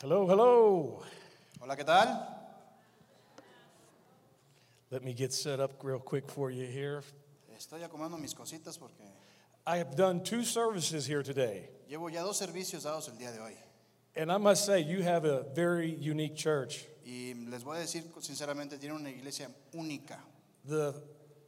Hello, hello. Hola, ¿qué tal? Let me get set up real quick for you here. Estoy acomodando mis cositas porque I have done two services here today, llevo ya dos servicios dados el día de hoy. and I must say, you have a very unique church. Y les voy a decir sinceramente, tienen una iglesia única. The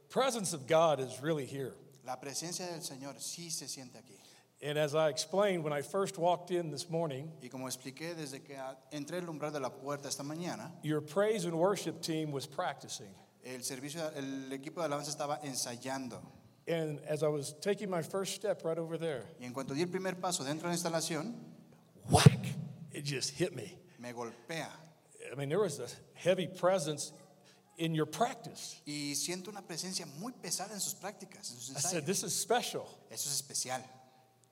presence of God is really here. La presencia del Señor sí se siente aquí. And as I explained when I first walked in this morning, Y como expliqué desde que entré el umbral de la puerta esta mañana, your praise and worship team was practicing. el servicio, el equipo de alabanza estaba ensayando. And as I was taking my first step right over there, Y en cuanto di el primer paso dentro de la instalación, whack, it just hit me. me golpea. I mean, there was a heavy presence in your practice. Y siento una presencia muy pesada en sus prácticas, en sus I said, ensayos. this is special. Eso es especial.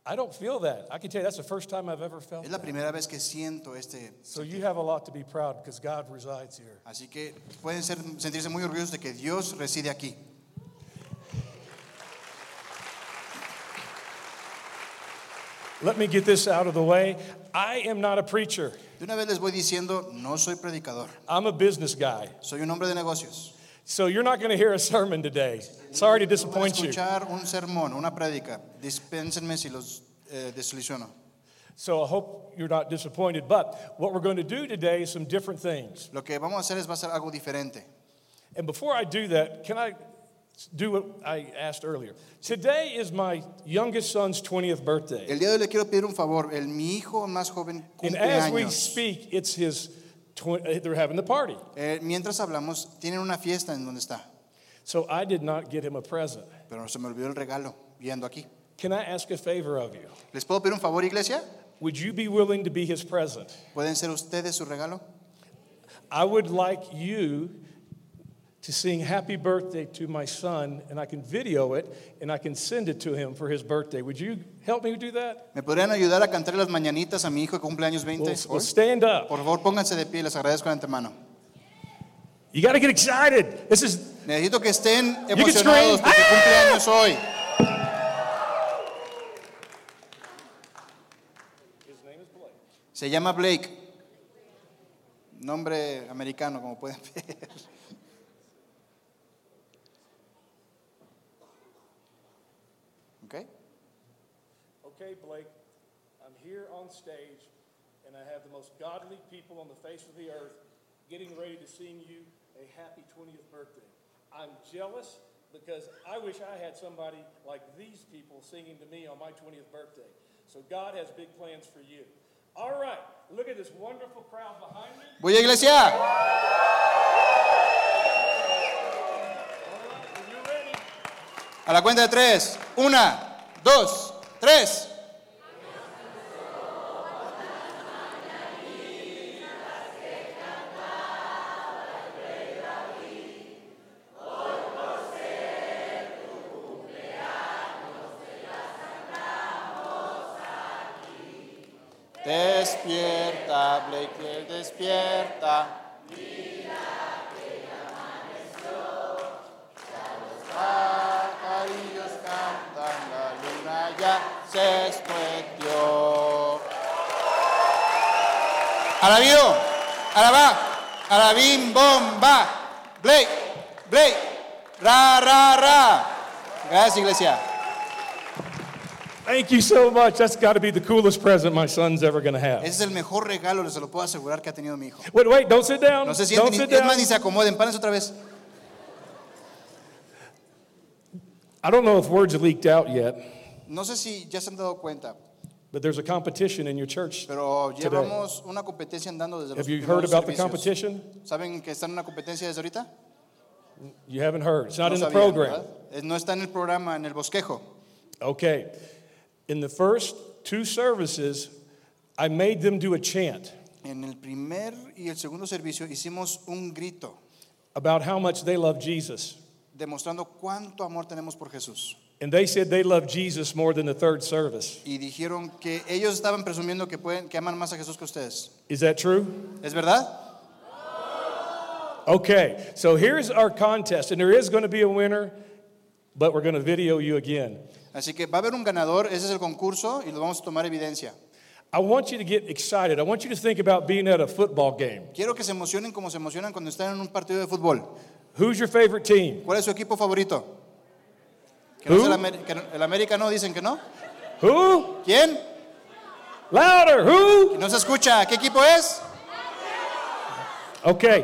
I don't feel that. I can tell you that's the first time I've ever felt Es la primera vez que siento este. So you have a lot to be proud because God resides here. Así que pueden ser, sentirse muy orgullosos de que Dios reside aquí. Let me get this out of the way. I am not a preacher. De una vez les voy diciendo, no soy predicador, I'm a business guy. soy un hombre de negocios. So you're not going to hear a sermon today. Sorry to disappoint you. escuchar un sermón, una prédica. Dispénsenme si los eh, desilusiono. So I hope you're not disappointed. But what we're going to do today is some different things. Lo que vamos a hacer es va a ser algo diferente. And before I do that, can I do what I asked earlier? Today is my youngest son's 20th birthday. El día de hoy le quiero pedir un favor. El, mi hijo más joven And cumple as we años. speak, it's his, they're having the party. Eh, mientras hablamos, tienen una fiesta en donde está. So I did not get him a present. Pero se me olvidó el regalo, viendo aquí. Can I ask a favor of you? ¿Les puedo pedir un favor, iglesia? Would you be willing to be his present? ¿Pueden ser ustedes su regalo? I would like you to sing happy birthday to my son, and I can video it and I can send it to him for his birthday. Would you help me do that? ¿Me podrían ayudar a cantar las mañanitas a mi hijo que cumple años 20? We'll, hoy? we'll stand up. Por favor, pónganse de pie, les agradezco de antemano. You got to get excited. This is Necesito que estén emocionados scream. porque cumple años hoy. Se llama Blake. Nombre americano, como pueden ver. Okay, Blake, I'm here on stage, and I have the most godly people on the face of the earth getting ready to sing you a happy 20th birthday. I'm jealous because I wish I had somebody like these people singing to me on my 20th birthday. So God has big plans for you. All right, look at this wonderful crowd behind me. Voy a iglesia. All right, you're ready, A la cuenta de tres. Una, dos, tres. Gracias, iglesia. thank you so much. That's got to be the coolest present my son's ever going to have. Ese es el mejor regalo, lo puedo asegurar que ha tenido mi hijo. Wait, wait, don't sit down. No se don't ni, sit es down. más, ni se acomoden, párense otra vez. I don't know if words leaked out yet, No sé si ya se han dado cuenta, but there's a competition in your church. pero today. llevamos una competencia andando desde los Have you heard primeros about the servicios. competition? ¿Saben que están en una competencia desde ahorita? You haven't heard. It's not No in the sabían, program. ¿verdad? Eh, No está en el programa, en el bosquejo. Okay. In the first two services, I made them do a chant En el primer y el segundo servicio hicimos un grito about how much they love Jesus. demostrando cuánto amor tenemos por Jesús. And they said they love Jesus more than the third service. Y dijeron que ellos estaban presumiendo que, pueden, que aman más a Jesús que ustedes. Is that true? ¿Es verdad? Okay. So here's our contest, and there is going to be a winner, but we're going to video you again. Así que va a haber un ganador, ese es el concurso y lo vamos a tomar evidencia. I want you to get excited. I want you to think about being at a football game. Quiero que se emocionen como se emocionan cuando están en un partido de fútbol. Who's your favorite team? ¿Cuál es su equipo favorito? ¿Que no es Who? el, Amer- que no- el América no? ¿Dicen que no? Who? ¿Quién? Louder. Who? No se escucha. ¿Qué equipo es? Okay.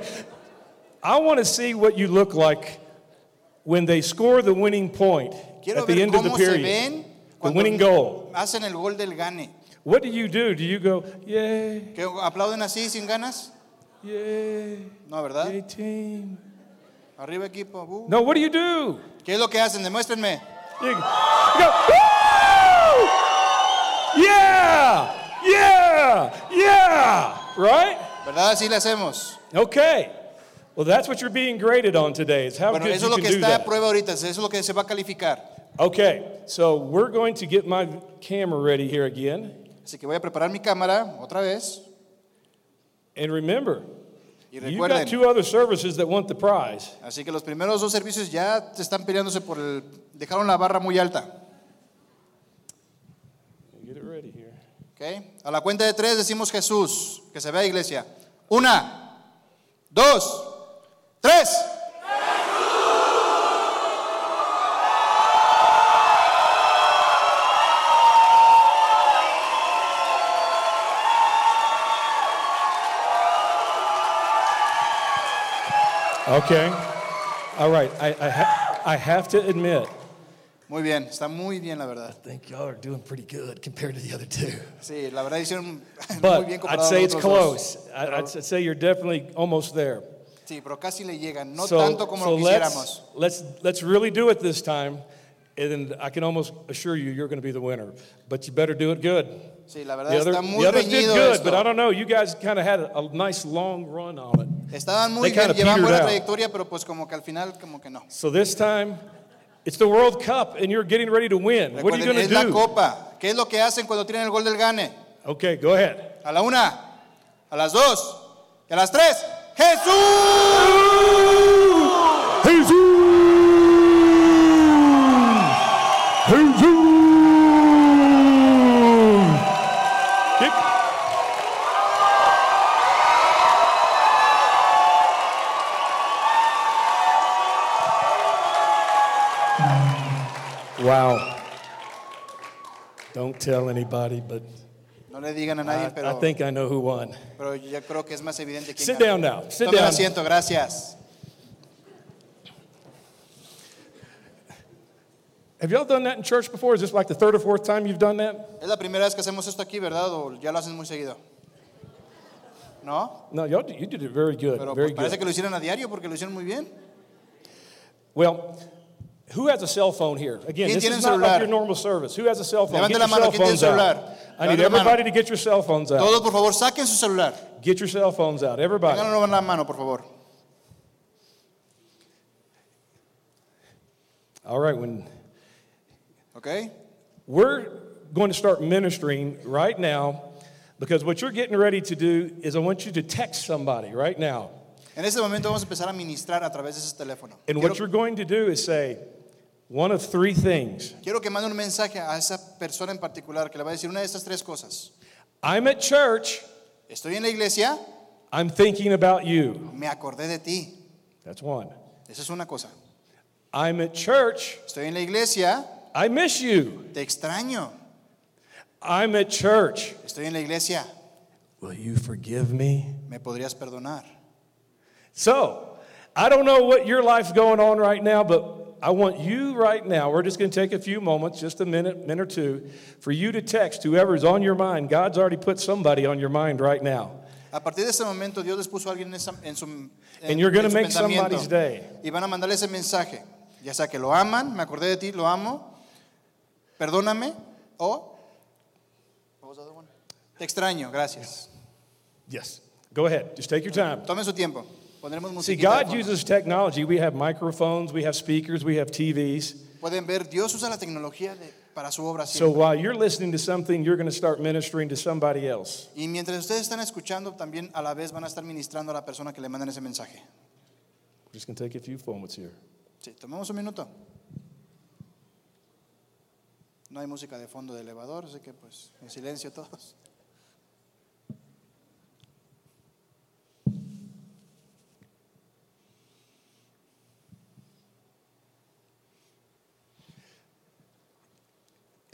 I want to see what you look like when they score the winning point Quiero at the end of the period. The winning goal. hacen el gol del gane. What do you do? Do you go, yay, ¿Que aplauden así sin ganas? yay, No, ¿verdad? yay, team? Arriba equipo. uh. No, what do you do? ¿Qué es lo que hacen? Demuéstrenme. You, you go, "Woo! Yeah, yeah, yeah, right? ¿Verdad? Así le hacemos. Okay. Well, that's what you're being graded on today. Is how Bueno, good eso es you lo can que do está a that. prueba ahorita. Eso es lo que se va a calificar. Okay, so we're going to get my camera ready here again. Así que voy a preparar mi cámara otra vez. And remember, Y you've got recuerden, two other services that want the prize. así que los primeros dos servicios ya están peleándose por el... Dejaron la barra muy alta. Get it ready here. ¿ok? A la cuenta de tres decimos Jesús. Que se vea iglesia. Una, dos, tres. Okay. All right. I, I, ha- I have to admit, Muy bien, está muy bien la verdad. I think y'all are doing pretty good compared to the other two. Sí, la verdad hicieron muy but bien I'd comparado a say los it's otros close. dos. I, I'd say you're definitely almost there. Sí, pero casi le llegan, no so tanto como so lo quisiéramos. let's, let's, let's really do it this time. And I can almost assure you, you're going to be the winner. But you better do it good. Sí, la verdad The, other, está muy the others did good, but I don't know. You guys kind of had a, a nice long run on it. Estaban muy They bien, llevan buena out. trayectoria, pero pues como que al final como que no. So this time, it's the World Cup, and you're getting ready to win. What are you Recuerden, going es to la do? copa. ¿Qué es lo que hacen cuando tienen el gol del gane? Okay, go ahead. A la una, a las dos, y a las tres. ¡Jesús! Jesus! Jesus! Kick. Wow. Don't tell anybody, but No le digan a I, nadie, I pero, think I know who won. pero ya creo que es más evidente quién Sit ganó. down now. Sit Tome down. asiento, gracias. Have y'all done that in church before? Is this like the third or fourth time you've done that? Es la primera vez que hacemos esto aquí, ¿verdad? ¿O ya lo hacen muy seguido? ¿No? No, y'all, you did it very good. Pero very pues, parece good. que lo hicieron a diario porque lo hicieron muy bien. Well, who has a cell phone here? Again, this is not like your normal service. Who has a cell phone? Levante Get la your mano, cell phones out. I need Levante la mano. everybody to get your cell phones out. Todos, por favor, saquen su celular. Get your cell phones out. Everybody. En la mano, por favor. All right, when Okay. we're going to start ministering right now because what you're getting ready to do is I want you to text somebody right now. En este momento vamos a empezar a ministrar a través de ese teléfono. And Quiero, what you're going to do is say one of three things. quiero que mande un mensaje a esa persona en particular que le va a decir una de estas tres cosas. I'm at church. Estoy en la iglesia, I'm thinking about you. me acordé de ti. That's one. Esa es una cosa. I'm at church. Estoy en la iglesia, I miss you. te extraño. I'm at church. Estoy en la iglesia, Will you forgive me? me podrías perdonar. So, I don't know what your life's going on right now, but I want you right now, we're just going to take a few moments, just a minute, minute or two, for you to text whoever's on your mind. God's already put somebody on your mind right now. A partir de ese momento, Dios les puso a alguien en, esa- en su, en- And you're going to su make somebody's day. Y van a mandarle ese mensaje. Ya sea que lo aman, me acordé de ti, lo amo, perdóname, o what was the other one? te extraño, gracias. Yes. Go ahead. Just take your time. Tomen su tiempo. Pondremos See, musiquita de God fondo. uses technology. We have microphones, we have speakers, we have TVs. Pueden ver, Dios usa la tecnología de- para su obra So siempre. while you're listening to something, you're going to start ministering to somebody else. Y mientras ustedes están escuchando, también a la vez van a estar ministrando a la persona que le mandan ese mensaje. We're just going to take a few moments here. Sí, tomemos un minuto. No hay música de fondo de elevador, así que pues en silencio todos.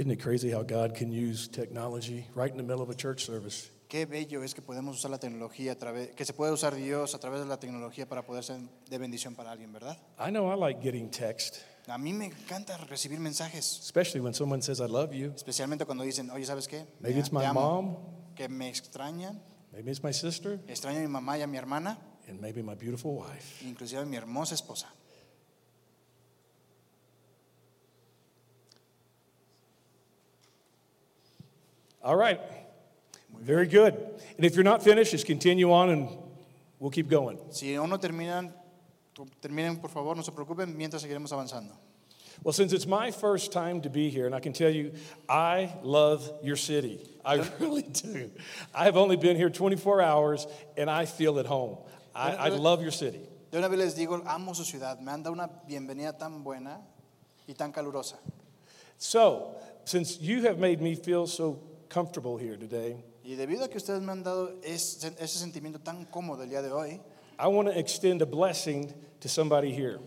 Isn't it crazy how God can use technology right in the middle of a church service? Qué bello es que podemos usar la tecnología a través, que se puede usar Dios a través de la tecnología para poder ser de bendición para alguien, ¿verdad? I know I like getting text, A mí me encanta recibir mensajes, especially when someone says, I love you. especialmente cuando dicen, oye, ¿sabes qué? Maybe it's my mom, que me extrañan, maybe it's my sister, extraño a mi mamá y a mi hermana, and maybe my beautiful wife. inclusive a mi hermosa esposa. All right. Very good. And if you're not finished, just continue on and we'll keep going. Si aún no terminan, terminen por favor, no se preocupen, mientras seguiremos avanzando. Well, since it's my first time to be here, and I can tell you, I love your city. I really do. I have only been here 24 hours, and I feel at home. I, I love your city. De una vez les digo, amo su ciudad, me han dado una bienvenida tan buena y tan calurosa. So, since you have made me feel so comfortable here today, Y debido a que ustedes me han dado ese, ese sentimiento tan cómodo el día de hoy, I want to extend a blessing to somebody here.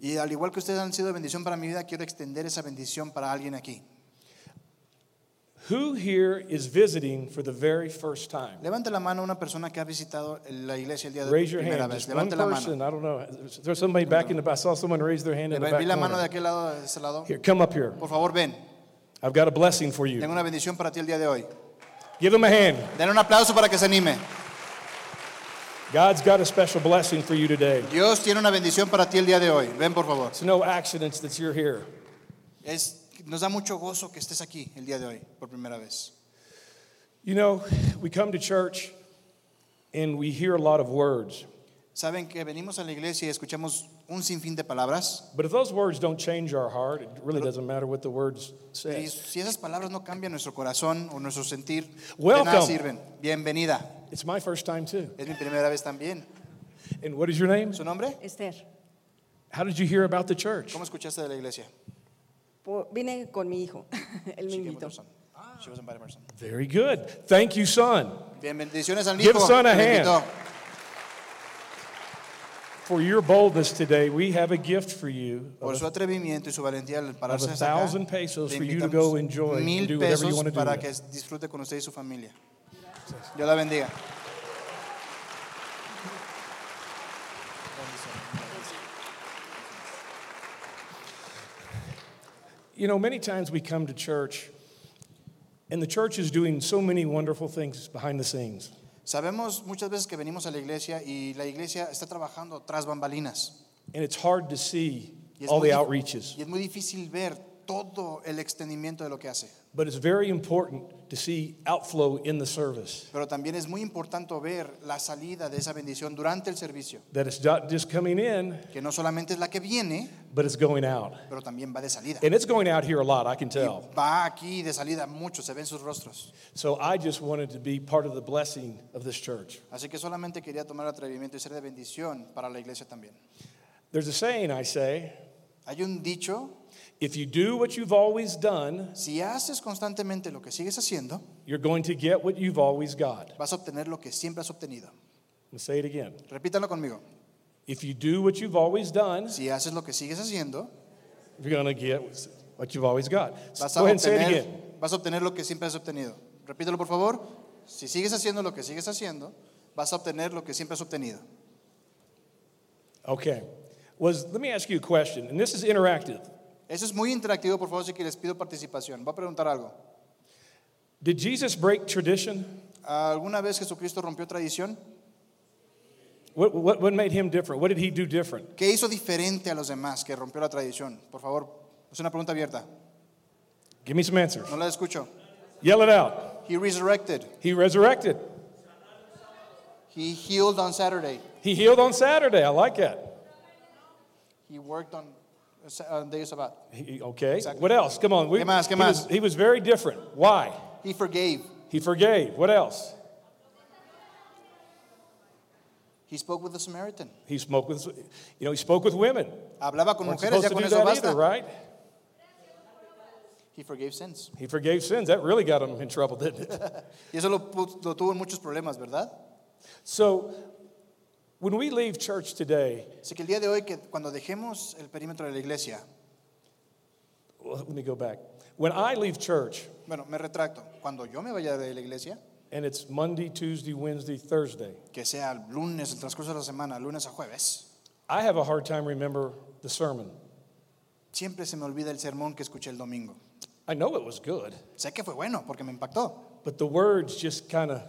y al igual que ustedes han sido bendición para mi vida, quiero extender esa bendición para alguien aquí. Who here is visiting for the very first time? Levante la mano una persona que ha visitado la iglesia el día de Raise your primera hand. vez. Just one Levante la person. mano. I don't know. Is there somebody back in the back? I saw someone raise their hand in the Vi back la mano de corner. aquel lado, de ese lado. Here, come up here. Por favor, ven. I've got a blessing for you. Tengo una bendición para ti el día de hoy. Give him a hand. Den un aplauso para que se anime. God's got a special blessing for you today. Dios tiene una bendición para ti el día de hoy. Ven, por favor. It's no accidents that you're here. Es, nos da mucho gozo que estés aquí el día de hoy, por primera vez. You know, we come to church and we hear a lot of words. Saben que venimos a la iglesia y escuchamos un sinfin de palabras. But if those words don't change our heart, it really doesn't matter what the words Y say. si esas palabras no cambian nuestro corazón o nuestro sentir, de Welcome. nada sirven. Bienvenida. It's my first time too. Es mi primera vez también. And what is your name? ¿Su nombre? Esther, How did you hear about the church? ¿Cómo escuchaste de la iglesia? po- vine con mi hijo, él me She came invitó. her son. She was invited by her son. Very good. Thank you, son, Bien, bendiciones al Give hijo. son a que me hand. For your boldness today. We have a gift for you Por su atrevimiento y su valentía al pararse a hasta acá, thousand pesos for you to go enjoy and do whatever you want to do para with que disfrute con usted y su familia. Dios la bendiga. You know, many times we come to church, and the church is doing so many wonderful things behind the scenes. Sabemos muchas veces que venimos a la iglesia y la iglesia está trabajando tras bambalinas. And it's hard to see all the outreaches. y es muy difícil ver todo el extendimiento de lo que hace. But it's very important to see outflow in the service. Pero también es muy importante ver la salida de esa bendición durante el servicio, That it's not just coming in, que no solamente es la que viene, but it's going out. pero también va de salida. And it's going out here a lot, I can Y tell. va aquí de salida mucho, se ven sus rostros. So I just wanted to be part of the blessing of this church. Así que solamente quería tomar el atrevimiento y ser de bendición para la iglesia también. There's a saying I say Hay un dicho, if you do what you've always done, si haces constantemente lo que sigues haciendo, you're going to get what you've always got. vas a obtener lo que siempre has obtenido. I'll say it again. Repítalo conmigo. If you do what you've always done, Si haces lo que sigues haciendo, you're going to get what you've always got. vas a Go ahead and say it obtener, again. vas a obtener lo que siempre has obtenido. Repítelo por favor. Si sigues haciendo lo que sigues haciendo, vas a obtener lo que siempre has obtenido. Okay. Was let me ask you a question, and this is interactive. Eso es muy interactivo, por favor, así que les pido participación. Voy a preguntar algo. Did Jesus break tradition? ¿Alguna vez Jesucristo rompió tradición? What, what, what made him different? What did he do different? ¿Qué hizo diferente a los demás que rompió la tradición? Por favor, es una pregunta abierta. Give me some answers. No la escucho. Yell it out. He resurrected. He resurrected. He healed on Saturday. He healed on Saturday. I like that. He worked on on day of Sabbath. He- okay. Exactly. What else? Come on. We- ¿Qué más? ¿Qué he, was, he was very different. Why? He forgave. He forgave. What else? He spoke with the Samaritan. He spoke with, you know, he spoke with women. Hablaba con Weren't mujeres, supposed ya to con do eso that basta. either, right? He forgave sins. He forgave sins. That really got him in trouble, didn't it? Y eso lo, lo tuvo en muchos problemas, ¿verdad? So, when we leave church today, Así que el día de hoy, que cuando dejemos el perímetro de la iglesia, well, let me go back. When I leave church, Bueno, me retracto. Cuando yo me vaya de la iglesia, and it's Monday, Tuesday, Wednesday, Thursday, que sea el lunes, el transcurso de la semana, lunes a jueves, I have a hard time remember the sermon. siempre se me olvida el sermón que escuché el domingo. I know it was good, Sé que fue bueno porque me impactó. but the words just kind of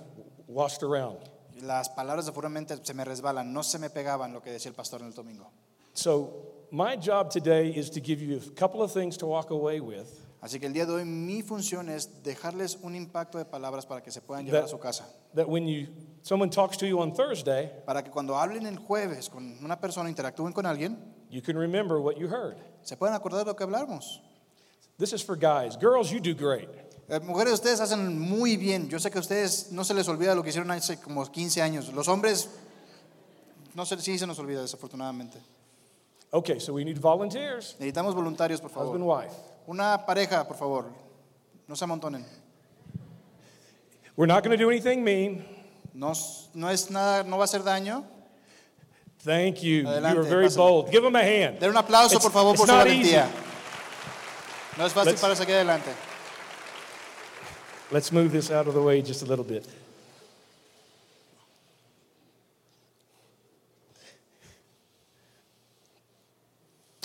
washed around. Las palabras de mente se me resbalan, no se me pegaban lo que decía el pastor en el domingo. So, my job today is to give you a couple of things to walk away with Así que el día de hoy mi función es dejarles un impacto de palabras para que se puedan llevar a su casa. that when you someone talks to you on Thursday, Para que cuando hablen el jueves con una persona, interactúen con alguien, you can remember what you heard. se puedan acordar lo que hablamos. This is for guys. Girls, you do great. Eh, mujeres, ustedes hacen muy bien. Yo sé que a ustedes no se les olvida lo que hicieron hace como 15 años. Los hombres, no sé si se nos olvida desafortunadamente. Okay, so we need volunteers. Necesitamos voluntarios, por Husband, favor. wife. Una pareja, por favor. No se amontonen. We're not going to do anything mean. No, no es nada, no va a hacer daño. Thank you. you Adelante, are very pásale. bold. Give them a hand. Den un aplauso, It's- por favor, por su valentía. easy. No es fácil Let's- para aquí adelante. Let's move this out of the way just a little bit.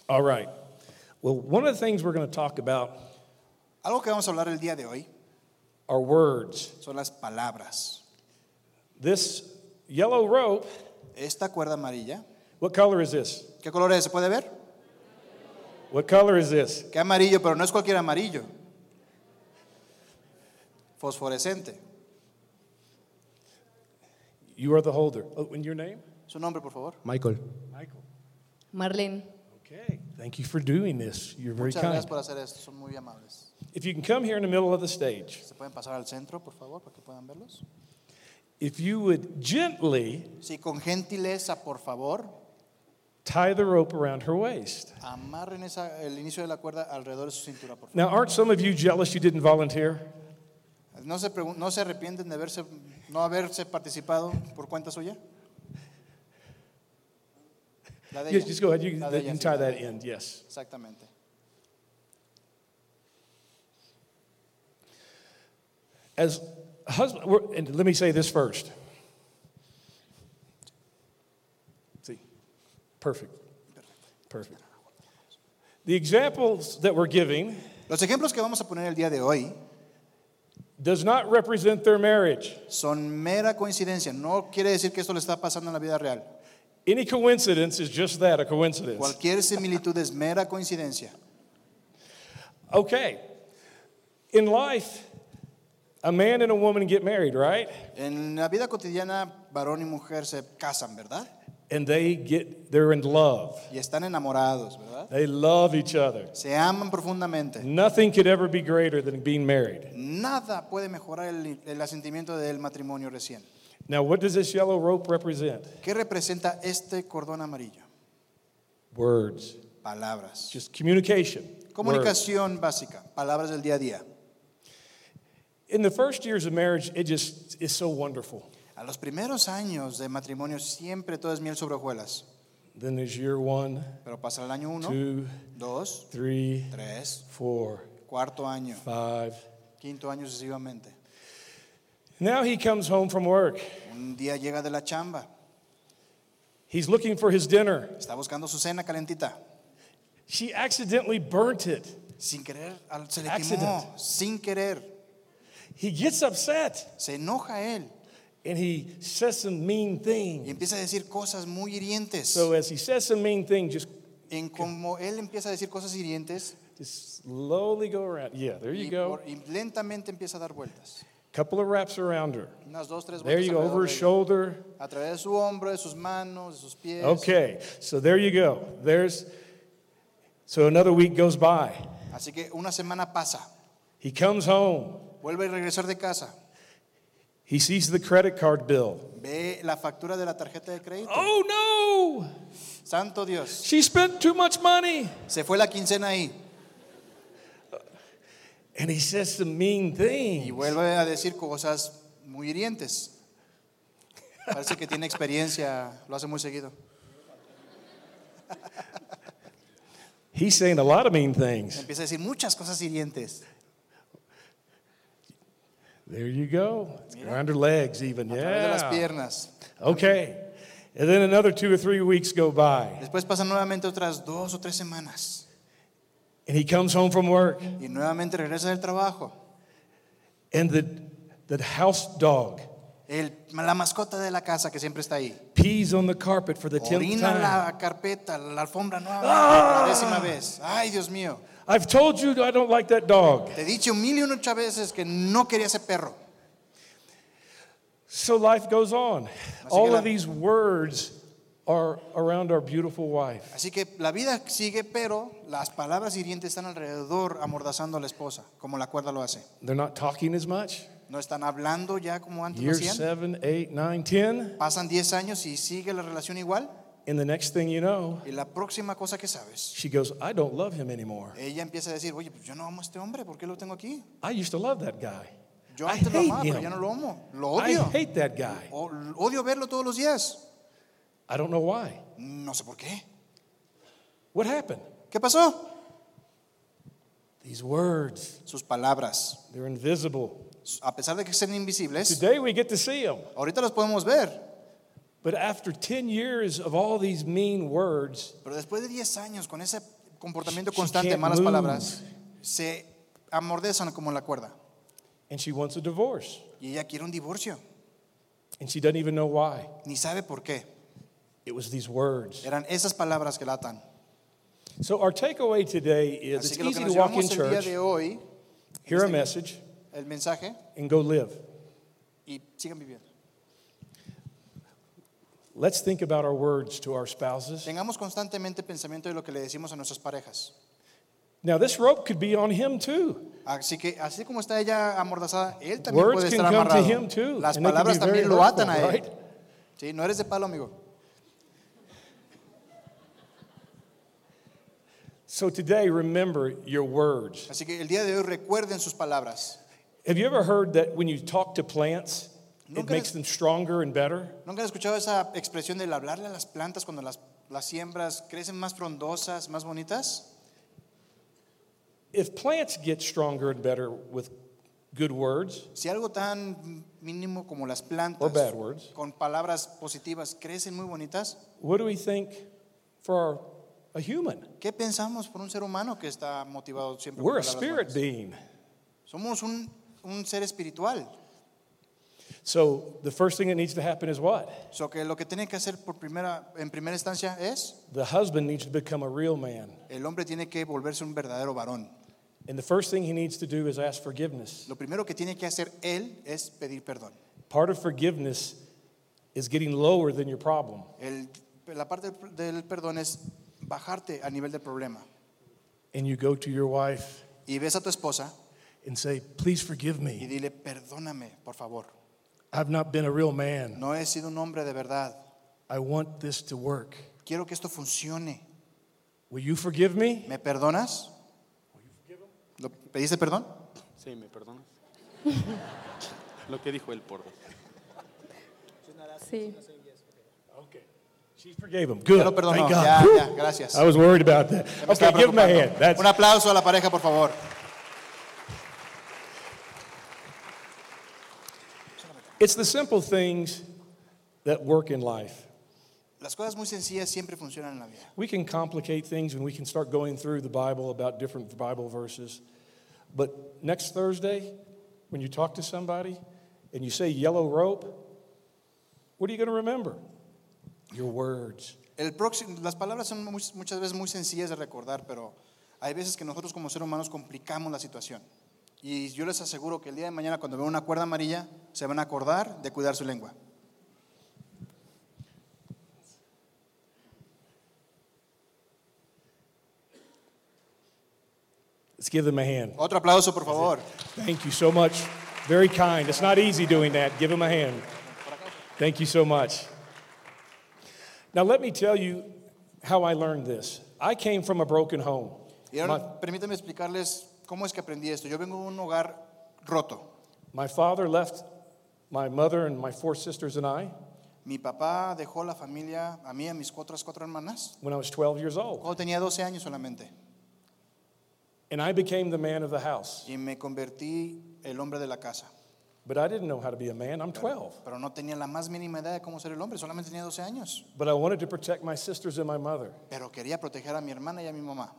All right. Well, one of the things we're going to talk about Algo que vamos a hablar el día de hoy are words. son las palabras. This yellow rope, Esta cuerda amarilla, what color is this? ¿qué color es? ¿Se puede ver? What color is this? Que amarillo, pero no es cualquier amarillo. Fosforescente. You are the holder. Oh, and your name? Su nombre, por favor. Michael. Michael. Marlene. Okay. Thank you for doing this. You're very Muchas kind. gracias por hacer esto, son muy amables. If you can come here in the middle of the stage, ¿Se pueden pasar al centro, por favor, para que puedan verlos? if you would gently Sí, con gentileza, por favor, tie the rope around her waist. amarren esa- el inicio de la cuerda alrededor de su cintura, por favor. Now, aren't some of you jealous you didn't volunteer? ¿No se, ¿No se arrepienten de haberse, no haberse participado por cuenta suya? La de Yes, ella. just go ahead. You, La de you ella, can sí, tie that end, yes. Exactamente. As husband, and let me say this first. See, perfect. Perfect. The examples that we're giving Los ejemplos que vamos a poner el día de hoy does not represent their marriage. son mera coincidencia. No quiere decir que esto le está pasando en la vida real. Any coincidence is just that, a coincidence. Cualquier similitud es mera coincidencia. Okay. In life, a man and a woman get married, right? En la vida cotidiana, varón y mujer se casan, ¿verdad? And they get, they're in love. Y están enamorados, ¿verdad? They love each other. Se aman profundamente. Nothing could ever be greater than being married. Nada puede mejorar el, el asentimiento del matrimonio recién. Now, what does this yellow rope represent? ¿Qué representa este cordón amarillo? Words. Palabras. Just communication. Words. Comunicación básica, palabras del día a día. In the first years of marriage, it just is so wonderful. A los primeros años de matrimonio siempre todo es miel sobre hojuelas. Then there's year one, Pero pasa el año uno, two, dos, three, tres, four, cuarto año, five. quinto año sucesivamente. Now he comes home from work. Un día llega de la chamba, He's looking for his dinner. está buscando su cena calentita. She accidentally burnt it. Sin querer, se le Accident. quemó, sin querer. He gets upset Se enoja él and he says some mean y things. empieza a decir cosas muy hirientes. So as he says some mean things, just, En como él empieza a decir cosas hirientes just slowly go around. Yeah, there y, you go. por- y lentamente empieza a dar vueltas. Couple of wraps around her. Unas dos, tres There you go, over alrededor his de ella. shoulder. a través de su hombro, de sus manos, de sus pies. Okay, so there you go. There's so another week goes by. Así que una semana pasa, He comes home. vuelve a regresar de casa, He sees the credit card bill. ve la factura de la tarjeta de crédito. Oh no! Santo Dios, She spent too much money. se fue la quincena ahí And he says some mean y things. vuelve a decir cosas muy hirientes. Parece que tiene experiencia, lo hace muy seguido. He's saying a lot of mean things. Empieza a decir muchas cosas hirientes. There you go. Around her legs, even. A través de las Yeah. piernas. Okay. And then another two or three weeks go by, Después pasan nuevamente otras dos o tres semanas. and he comes home from work, Y nuevamente regresa del trabajo. and the, the house dog El- la mascota de la casa que siempre está ahí. pees on the carpet for the tenth time. la carpeta, la alfombra nuevamente, ah. la décima vez. Ay, Dios mío. I've told you I don't like that dog. Te he dicho mil y una veces que no quería ese perro. So life goes on. Así All la- of these words are around our beautiful wife. Así que la vida sigue, pero las palabras hirientes están alrededor amordazando a la esposa, como la cuerda lo hace. They're not talking as much. No están hablando ya como antes lo Year hacían. seven, eight, nine, ten. Pasan 10 años y sigue la relación igual. And the next thing you know, Y la próxima cosa que sabes, she goes, I don't love him anymore. ella empieza a decir, oye, yo no amo a este hombre, ¿por qué lo tengo aquí? I used to love that guy. Yo I antes lo hate amaba, pero ya him. no lo amo. Lo I hate that guy. O- odio verlo todos los días. I don't know why. No sé por qué. What happened? ¿Qué pasó? These words, Sus palabras. they're invisible. A pesar de que sean invisibles, Today we get to see them. ahorita los podemos ver. But after 10 years of all these mean words, Pero después de 10 años con ese comportamiento She constante de can't malas move. palabras, se amordezan como la cuerda. and she wants a divorce. Y ella quiere un divorcio. And she doesn't even know why. Ni sabe por qué. It was these words. Eran esas palabras que la atan. So our takeaway today is Así it's que lo easy to nos walk in llevamos el día church, de hoy, hear a message, el mensaje, and go live. y sigan viviendo. Let's think about our words to our spouses. Tengamos constantemente pensamiento de lo que le decimos a nuestras parejas. Now, this rope could be on him too. Así que, así como está ella amordazada, él también Words puede can estar come to him too. Las and they can palabras be very también lo atan a él. right? Sí, no eres de palo, amigo. So today, remember your words. Así que el día de hoy recuerden sus palabras. Have you ever heard that when you talk to plants, it makes them stronger and better? ¿Nunca han escuchado esa expresión del hablarle a las plantas cuando las, las siembras crecen más frondosas, más bonitas? If plants get stronger and better with good words Si algo tan mínimo como las plantas or bad words, con palabras positivas crecen muy bonitas, what do we think for our, a human? ¿qué pensamos por un ser humano que está motivado siempre We're a con spirit buenas? being. Somos un, un ser espiritual. So the first thing that needs to happen is what? So que lo que tiene que hacer por primera, en primera instancia es, The husband needs to become a real man. el hombre tiene que volverse un verdadero varón. And the first thing he needs to do is ask forgiveness. Lo primero que tiene que hacer él es pedir perdón. Part of forgiveness is getting lower than your problem. El- la parte del perdón es bajarte a nivel del problema. And you go to your wife Y ves a tu esposa and say, Please forgive y me. dile, perdóname, por favor. I've not been a real man. No he sido un hombre de verdad. I want this to work. Quiero que esto funcione. Will you forgive me? ¿Me perdonas? ¿Lo- ¿Pediste perdón? Sí, ¿me perdonas? Lo que dijo él por. Sí. Okay. She forgave him. Ya Good. lo perdonó. Thank God. Ya, ya, gracias. I was worried about that. Okay, give him a hand. That's Un aplauso a la pareja, por favor. It's the simple things that work in life. Las cosas muy sencillas siempre funcionan en la vida. We can complicate things and we can start going through the Bible about different Bible verses. But next Thursday, when you talk to somebody and you say yellow rope, what are you going to remember? Your words. El próximo, las palabras son muchas veces muy sencillas de recordar, pero hay veces que nosotros como seres humanos complicamos la situación. Y yo les aseguro que el día de mañana cuando vean una cuerda amarilla, se van a acordar de cuidar su lengua. Let's give them a hand. Otro aplauso, por favor. Thank you so much. Very kind. It's not easy doing that. Give him a hand. Thank you so much. Now, let me tell you how I learned this. I came from a broken home. Y ahora permítanme explicarles cómo es que aprendí esto. Yo vengo de un hogar roto. My father left my mother and my four sisters and I. Mi papá dejó la familia, a mí y a mis otras cuatro hermanas, when I was 12 years old. cuando tenía 12 años solamente. And I became the man of the house. Y me convertí el hombre de la casa. But I didn't know how to be a man. I'm 12. Pero no tenía la más mínima idea de cómo ser el hombre, solamente tenía 12 años. But I wanted to protect my sisters and my mother. Pero quería proteger a mi hermana y a mi mamá.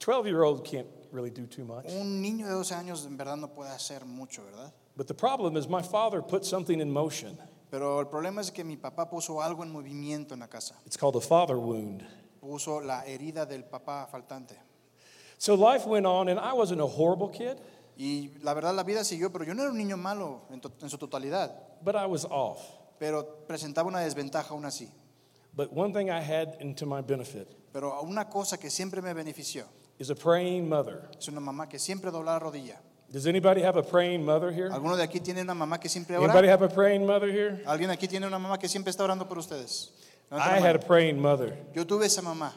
A 12 year old can't really do too much. Un niño de 12 años en verdad no puede hacer mucho, ¿verdad? But the problem is, my father put something in motion. Pero el problema es que mi papá puso algo en movimiento en la casa. It's called a father wound. Puso la herida del papá faltante. So life went on, and I wasn't a horrible kid, Y la verdad la vida siguió, pero yo no era un niño malo en, to- en su totalidad. but I was off. Pero presentaba una desventaja aún así. But one thing I had into my benefit Pero una cosa que siempre me benefició is a praying mother. es una mamá que siempre dobla la rodilla. Does anybody have a praying mother here? ¿Alguno de aquí tiene una mamá que siempre Anybody have a praying mother here? ¿Alguien aquí tiene una mamá que siempre está orando por ustedes? I had a praying mother. Yo tuve esa mamá.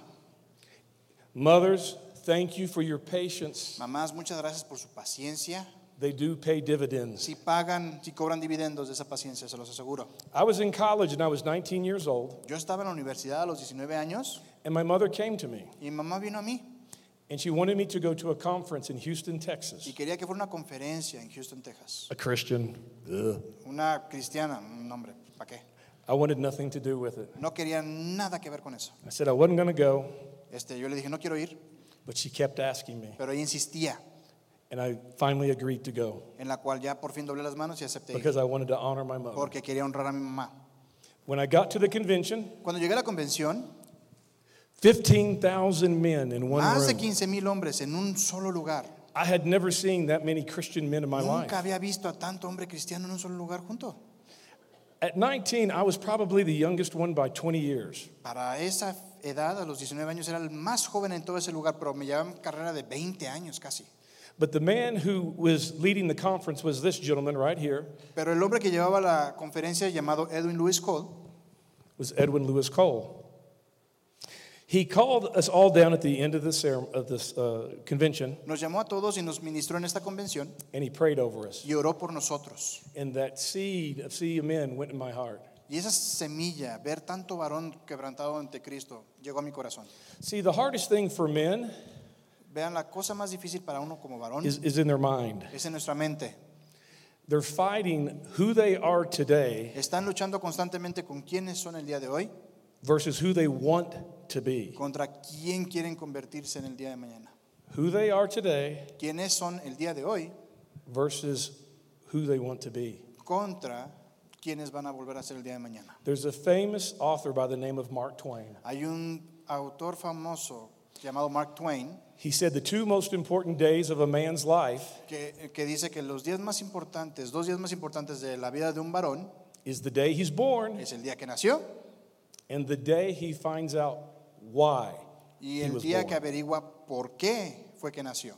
Mothers, thank you for your patience. Mamás, muchas gracias por su paciencia. They do pay dividends. Si pagan, si cobran dividendos de esa paciencia, se los aseguro. I was in college and I was 19 years old, Yo estaba en la universidad a los 19 años and my mother came to me, y mamá vino a mí and she wanted me to go to a conference in Houston, Texas. y quería que fuera una conferencia en Houston, Texas. A Christian. Ugh. Una cristiana, un hombre, ¿para qué? I wanted nothing to do with it. No quería nada que ver con eso. I said I wasn't going to go, Este, yo le dije, no quiero ir, but she kept asking me, pero ella insistía, and I finally agreed to go en la cual ya por fin doblé las manos y acepté ir, because I wanted to honor my mother. porque quería honrar a mi mamá. When I got to the convention, Cuando llegué a la convención, 15,000 men in one más de room. 15 mil hombres en un solo lugar. I had never seen that many Christian men in my life. Nunca había visto a tanto hombre cristiano en un solo lugar junto. At 19, I was probably the youngest one by 20 years. Para esa edad, a los 19 años, era el más joven en todo ese lugar, pero me llevaban carrera de 20 años casi. But the man who was leading the conference was this gentleman right here, Pero el hombre que llevaba la conferencia, llamado Edwin Louis Cole, was Edwin Louis Cole. He called us all down at the end of this, of this uh, convention, nos llamó a todos y nos ministró en esta convención and he prayed over us. y oró por nosotros. And that seed of of men went in my heart. Y esa semilla, ver tanto varón quebrantado ante Cristo, llegó a mi corazón. See, the hardest thing for men Vean, la cosa más difícil para uno como varón is, is in their mind. es en nuestra mente. They're fighting who they are today Están luchando constantemente con quiénes son el día de hoy, versus who they want to be. contra quién quieren convertirse en el día de mañana. Who they are today Quiénes son el día de hoy versus who they want to be. contra quiénes van a volver a ser el día de mañana. There's a famous author by the name of Mark Twain. Hay un autor famoso llamado Mark Twain He said the two most important days of a man's life que, que dice que los días más importantes, dos días más importantes de la vida de un varón is the day he's born es el día que nació and the day he finds out why y he el was día que born. averigua por qué fue que nació.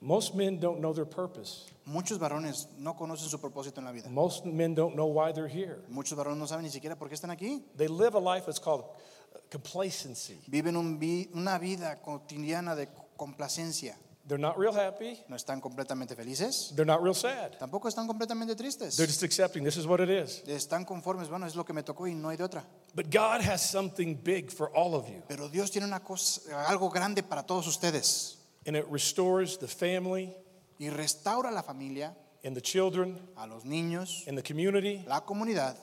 Most men don't know their purpose. Muchos varones no conocen su propósito en la vida. Most men don't know why they're here. Muchos varones no saben ni siquiera por qué están aquí. They live a life that's called uh, complacency. Viven un vi- una vida cotidiana de complacencia. They're not real happy. No están completamente felices, They're not real sad. tampoco están completamente tristes. They're just accepting this is what it is. Están conformes, bueno, es lo que me tocó y no hay de otra. But God has something big for all of you, Pero Dios tiene una cosa, algo grande para todos ustedes and it restores the family y restaura la familia, and the children a los niños, and the community. la comunidad.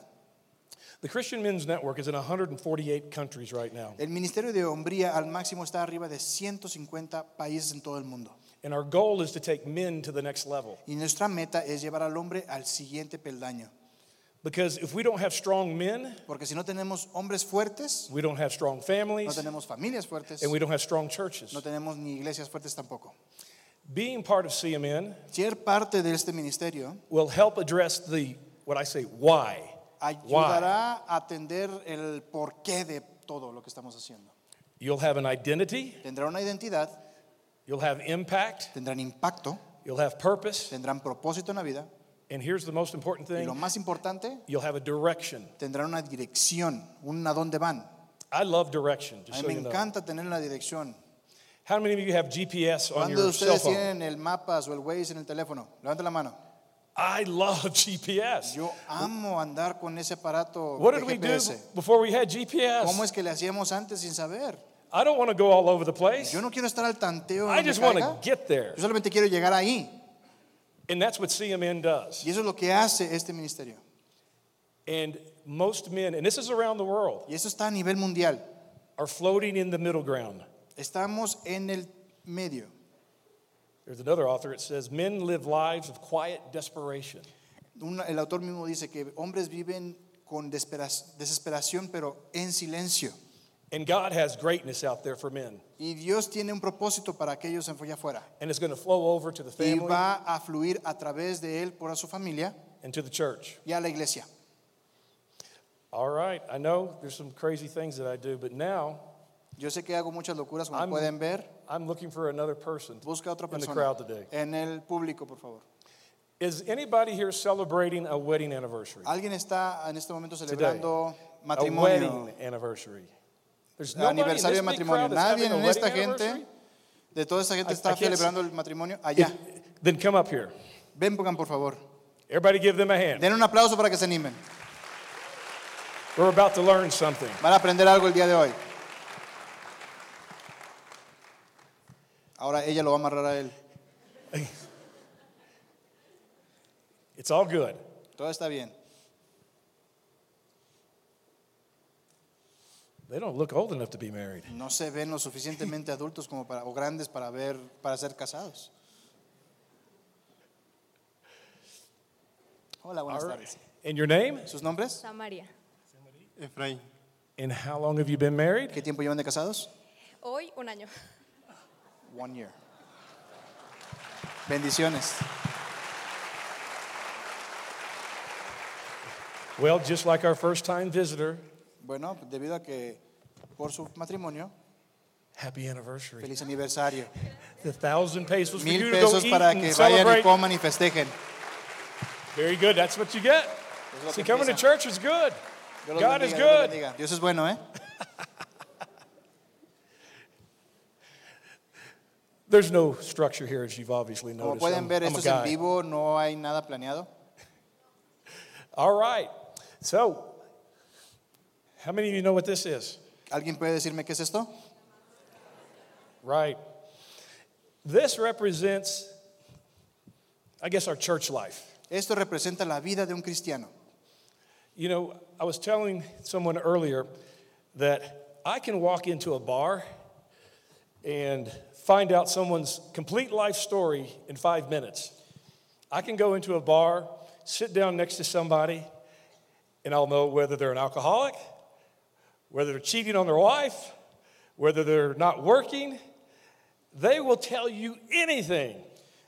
The Christian Men's Network is in 148 countries right now. El Ministerio de Hombría al máximo está arriba de 150 países en todo el mundo. And our goal is to take men to the next level. Y nuestra meta es llevar al hombre al siguiente peldaño. Because if we don't have strong men, Porque si no tenemos hombres fuertes, we don't have strong families, no tenemos familias fuertes, and we don't have strong churches. no tenemos ni iglesias fuertes tampoco. Being part of CMN Ser parte de este ministerio will help address the, what I say, why. Ayudará a atender el porqué de todo lo que estamos haciendo. You'll have an identity, Tendrá una identidad, you'll have impact, tendrán impacto, you'll have purpose, tendrán propósito en la vida and here's the most important y lo thing más importante, you'll have a direction. tendrán una dirección, un a dónde van. I love direction, A just mí so me you know. encanta tener la dirección. How many of you have GPS on ¿Cuántos de your cell ustedes phone? tienen el mapas o el Waze en el teléfono? Levanta la mano. I love GPS. Yo amo andar con ese aparato What de did we do GPS. before we had ¿Cómo GPS? es que le hacíamos antes sin saber? I don't want to go all over the place. Yo no quiero estar al tanteo. I donde just want to caiga. get there. Yo solamente quiero llegar ahí. And that's what CMN does. Y eso es lo que hace este ministerio. And most men, and this is around the world, Y eso está a nivel mundial. are floating in the middle ground. Estamos en el medio. There's another author, it says, Men live lives of quiet desperation. Un- el autor mismo dice que hombres viven con desesperación, pero en silencio. And God has greatness out there for men. Y Dios tiene un propósito para aquellos allá afuera. And it's going to flow over to the Y family va a fluir a través de él por a su familia and to the church. y a la iglesia. All right, I know there's some crazy things that I do, but now Yo sé que hago muchas locuras, como I'm- pueden ver. I'm looking for another person Busca otra in the persona crowd today. en el público, por favor. Is anybody here celebrating a wedding anniversary? ¿Alguien está en este momento Today. celebrando A matrimonio? wedding anniversary. There's nobody aniversario de matrimonio. Nadie a en esta gente, de toda esta gente I- está I celebrando el matrimonio allá. If- Then come up here. Ven, pongan por favor. Everybody give them a hand. Den un aplauso para que se animen. We're about to learn something. Van a aprender algo el día de hoy. Ahora ella lo va a amarrar a él. It's all good. Todo está bien. They don't look old enough to be married. No se ven lo suficientemente adultos como para, o grandes para ver, para ser casados. Hola, buenas right. tardes. And your name? ¿Sus nombres? Samaria. Efraín. And how long have you been married? ¿Qué tiempo llevan de casados? Hoy un año. One year. Bendiciones. Well, just like our first time visitor, Bueno, debido a que por su matrimonio, happy anniversary. feliz aniversario. The thousand pesos for you Mil to go pesos eat para and que vayan y celebrate. coman y festejen. Very good. That's what you get. Es lo See, coming to empieza. church is good. Dios los God bendiga, is Dios los good. bendiga. Dios es bueno, ¿eh? There's no structure here, as you've obviously Como noticed. pueden I'm, ver, I'm esto es en vivo, no hay nada planeado. All right. So, how many of you know what this is? ¿Alguien puede decirme qué es esto? Right. This represents, I guess, our church life. Esto representa la vida de un cristiano. You know, I was telling someone earlier that I can walk into a bar and find out someone's complete life story in five minutes. I can go into a bar, sit down next to somebody, and I'll know whether they're an alcoholic, whether they're cheating on their wife, whether they're not working. They will tell you anything.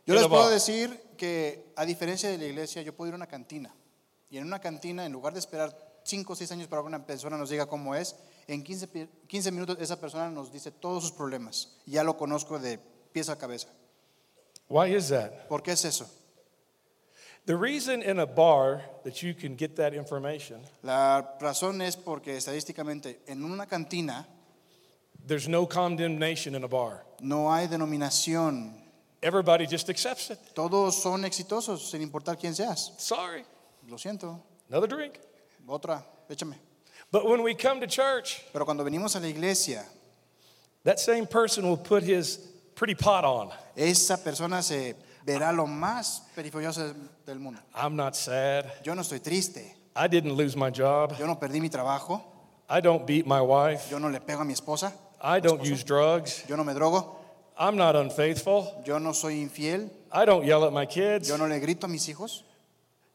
Yo les puedo decir que, a diferencia de la iglesia, yo puedo ir a una cantina. Y en una cantina, en lugar de esperar 5 o 6 años para que una persona nos diga cómo es, en 15, pi- 15 minutos esa persona nos dice todos sus problemas. Ya lo conozco de pies a cabeza. Why is that? ¿Por qué es eso? The reason in a bar that you can get that information, La razón es porque estadísticamente en una cantina there's no condemnation in a bar. no hay denominación. Everybody just accepts it. Todos son exitosos sin importar quién seas. Sorry, Lo siento. another drink. Otra, échame. But when we come to church, Pero cuando venimos a la iglesia, that same person will put his pretty pot on. esa persona se verá lo más perifolioso del mundo. I'm not sad. Yo no estoy triste. I didn't lose my job. Yo no perdí mi trabajo. I don't beat my wife. Yo no le pego a mi esposa. I don't use drugs. Yo no me drogo. I'm not unfaithful. Yo no soy infiel. I don't yell at my kids. Yo no le grito a mis hijos.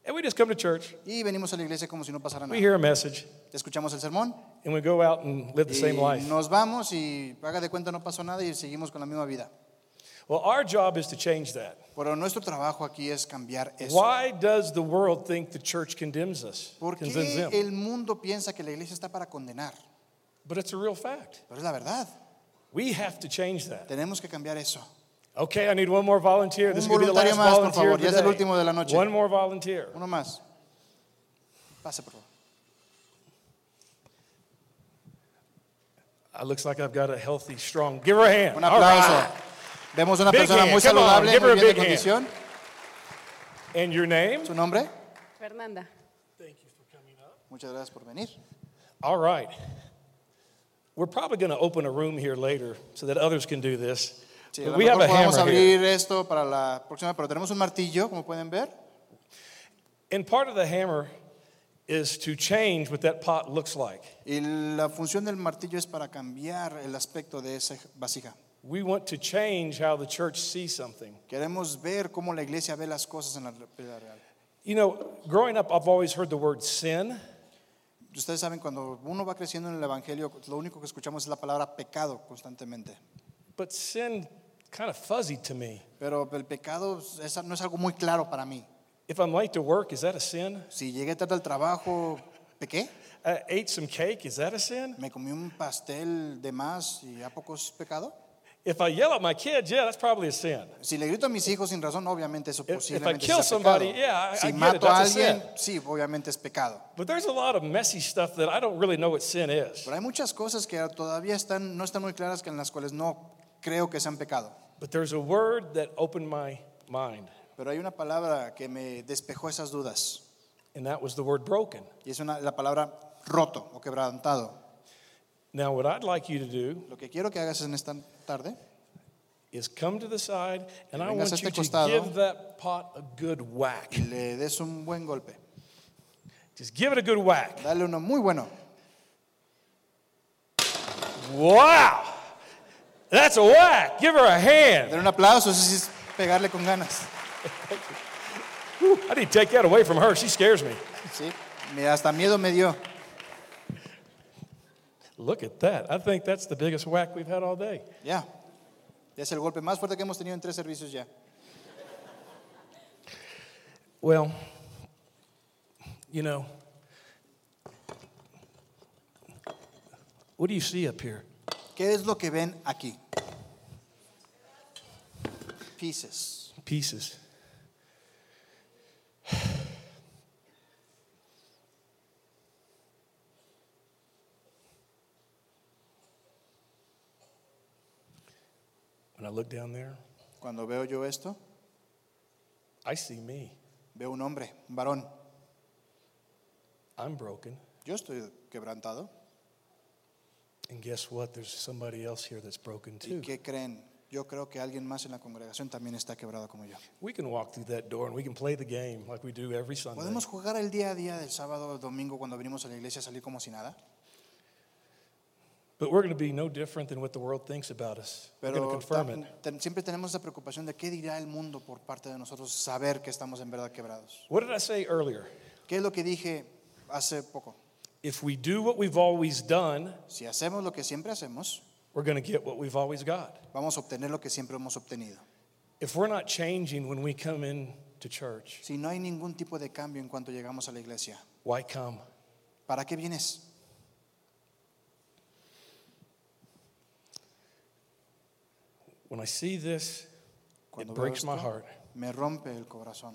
And we just come to church. Y venimos a la iglesia como si no pasara We nada. hear a message Escuchamos el sermón. and we go out and live the same Y life. nos vamos y haga de cuenta no pasó nada y seguimos con la misma vida. Well, our job is to change that. Pero nuestro trabajo aquí es cambiar eso. Why does the world think the church condemns us? ¿Por condemns qué them? el mundo piensa que la iglesia está para condenar? But it's a real fact. Pero es la verdad. We have to change that. Tenemos que cambiar eso. Okay, I need one more volunteer. This Un will be the last más, por volunteer favor. Ya es el último de la noche. One more volunteer. Uno más. Pase, por favor. It looks like I've got a healthy, strong. Give her a hand. Un All aplauso. right. Vemos una Big persona hand. muy Come saludable, give her muy bien de big hand. condición. And your name? ¿Su nombre? Fernanda. Thank you for coming. Muchas gracias por venir. All right. We're probably going to open a room here later so that others can do this. Sí, a But lo we have mejor a podemos hammer here. abrir esto para la próxima, pero tenemos un martillo, como pueden ver. And part of the hammer is to change what that pot looks like. Y la función del martillo es para cambiar el aspecto de esa vasija. We want to change how the church sees something. Queremos ver cómo la iglesia ve las cosas en la vida real. You know, growing up, I've always heard the word sin. Ustedes saben, cuando uno va creciendo en el Evangelio, lo único que escuchamos es la palabra pecado constantemente. But sin kind of fuzzy to me. Pero el pecado no es algo muy claro para mí. If I'm late to work, is that a sin? Si llegué tarde al trabajo, ¿pequé? I ate some cake, is that a sin? ¿Me comí un pastel de más y a poco es pecado? If I yell at my kids, yeah, that's probably a sin. Si le grito a mis hijos sin razón, obviamente eso If- if I posiblemente kill sea pecado. somebody, yeah, I- I si get it, mato a that's a alguien, sin. sí, obviamente es pecado. But there's a lot of messy stuff that I don't really know what sin is. Pero hay muchas cosas que todavía están, no están muy claras, que en las cuales no creo que sean pecado. But there's a word that opened my mind, Pero hay una palabra que me despejó esas dudas. and that was the word broken. Y es una, la palabra roto o quebrantado. Now, what I'd like you to do Lo que quiero que hagas en esta tarde is come to the side, and I want a you este to give that pot a good whack. y le des un buen golpe. Just give it a good whack. Dale uno muy bueno. Wow! That's a whack. Give her a hand. Dale un aplauso, eso es pegarle con ganas. I need to take that away from her. She scares me. Sí, hasta miedo me dio. Look at that. I think that's the biggest whack we've had all day. Yeah. Es el golpe más fuerte que hemos tenido en tres servicios ya. Well, you know, what do you see up here? ¿Qué es lo que ven aquí? Pieces. Pieces. When I look down there, Cuando veo yo esto, I see me. veo un hombre, un varón. I'm broken. Yo estoy quebrantado. And guess what? There's somebody else here that's broken ¿Y too. qué creen? Yo creo que alguien más en la congregación también está quebrado como yo. We can walk through that door and we can play the game like we do every Sunday. ¿Podemos jugar el día a día del sábado o domingo cuando venimos a la iglesia a salir como si nada? But we're going to be no different than what the world thinks about us. We're going to confirm ta- it. ten- siempre tenemos esa preocupación de qué dirá el mundo por parte de nosotros saber que estamos en verdad quebrados. What did I say earlier? ¿Qué es lo que dije hace poco? If we do what we've always done, Si hacemos lo que siempre hacemos, we're going to get what we've always got. vamos a obtener lo que siempre hemos obtenido. If we're not changing when we come in to church, Si no hay ningún tipo de cambio en cuanto llegamos a la iglesia, why come? ¿para qué vienes? When I see this, Cuando it breaks my heart me rompe el corazón.